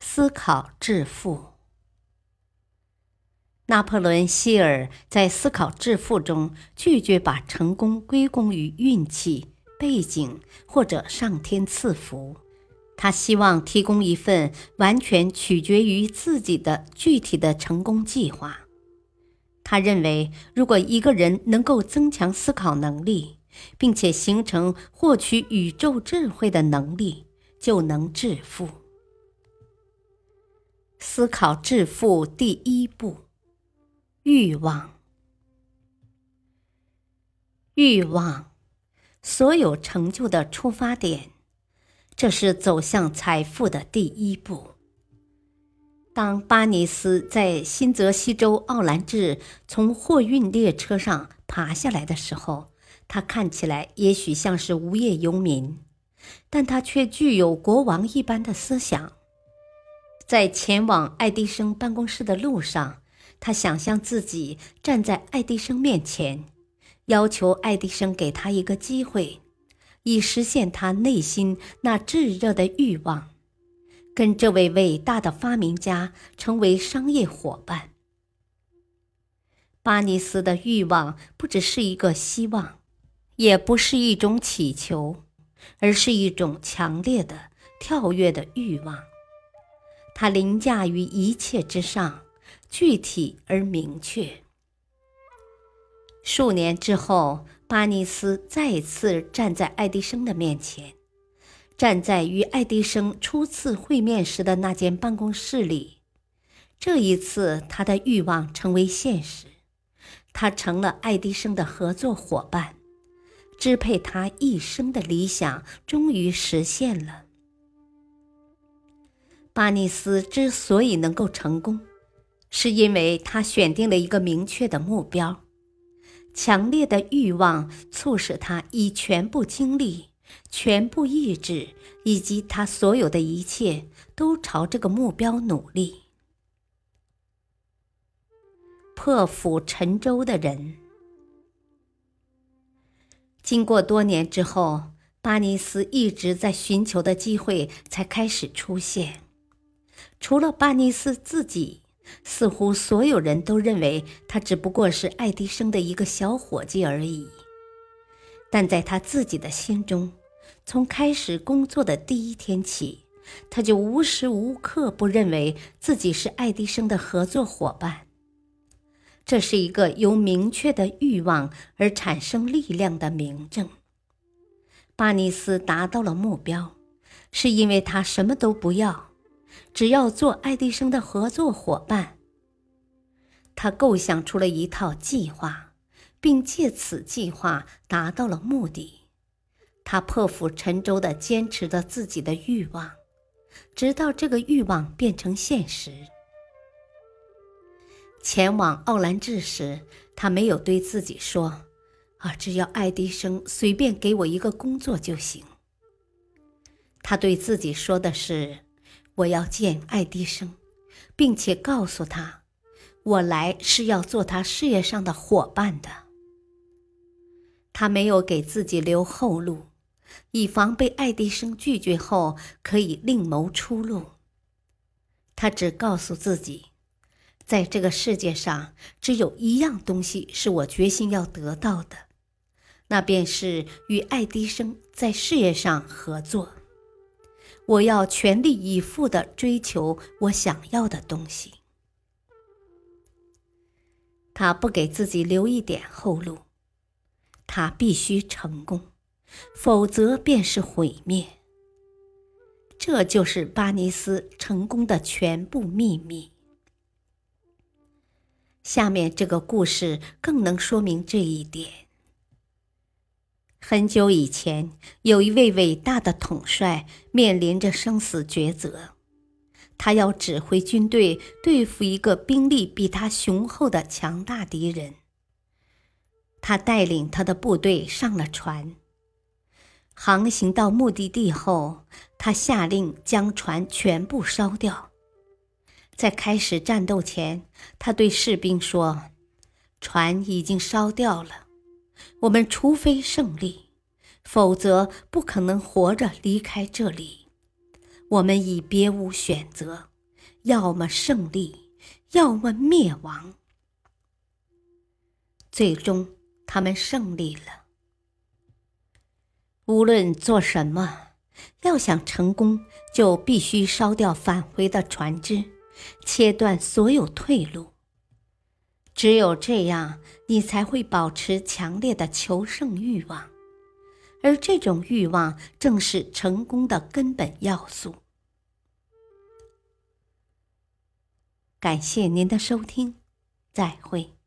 思考致富。拿破仑·希尔在《思考致富》中拒绝把成功归功于运气、背景或者上天赐福，他希望提供一份完全取决于自己的具体的成功计划。他认为，如果一个人能够增强思考能力，并且形成获取宇宙智慧的能力，就能致富。思考致富第一步：欲望。欲望，所有成就的出发点，这是走向财富的第一步。当巴尼斯在新泽西州奥兰治从货运列车上爬下来的时候，他看起来也许像是无业游民，但他却具有国王一般的思想。在前往爱迪生办公室的路上，他想象自己站在爱迪生面前，要求爱迪生给他一个机会，以实现他内心那炙热的欲望，跟这位伟大的发明家成为商业伙伴。巴尼斯的欲望不只是一个希望，也不是一种祈求，而是一种强烈的、跳跃的欲望。它凌驾于一切之上，具体而明确。数年之后，巴尼斯再次站在爱迪生的面前，站在与爱迪生初次会面时的那间办公室里。这一次，他的欲望成为现实，他成了爱迪生的合作伙伴，支配他一生的理想终于实现了。巴尼斯之所以能够成功，是因为他选定了一个明确的目标，强烈的欲望促使他以全部精力、全部意志以及他所有的一切都朝这个目标努力。破釜沉舟的人，经过多年之后，巴尼斯一直在寻求的机会才开始出现。除了巴尼斯自己，似乎所有人都认为他只不过是爱迪生的一个小伙计而已。但在他自己的心中，从开始工作的第一天起，他就无时无刻不认为自己是爱迪生的合作伙伴。这是一个由明确的欲望而产生力量的明证。巴尼斯达到了目标，是因为他什么都不要。只要做爱迪生的合作伙伴，他构想出了一套计划，并借此计划达到了目的。他破釜沉舟地坚持着自己的欲望，直到这个欲望变成现实。前往奥兰治时，他没有对自己说：“啊，只要爱迪生随便给我一个工作就行。”他对自己说的是。我要见爱迪生，并且告诉他，我来是要做他事业上的伙伴的。他没有给自己留后路，以防被爱迪生拒绝后可以另谋出路。他只告诉自己，在这个世界上只有一样东西是我决心要得到的，那便是与爱迪生在事业上合作。我要全力以赴的追求我想要的东西。他不给自己留一点后路，他必须成功，否则便是毁灭。这就是巴尼斯成功的全部秘密。下面这个故事更能说明这一点。很久以前，有一位伟大的统帅面临着生死抉择。他要指挥军队对付一个兵力比他雄厚的强大敌人。他带领他的部队上了船。航行到目的地后，他下令将船全部烧掉。在开始战斗前，他对士兵说：“船已经烧掉了，我们除非胜利，否则不可能活着离开这里。我们已别无选择，要么胜利，要么灭亡。”最终，他们胜利了。无论做什么，要想成功，就必须烧掉返回的船只。切断所有退路。只有这样，你才会保持强烈的求胜欲望，而这种欲望正是成功的根本要素。感谢您的收听，再会。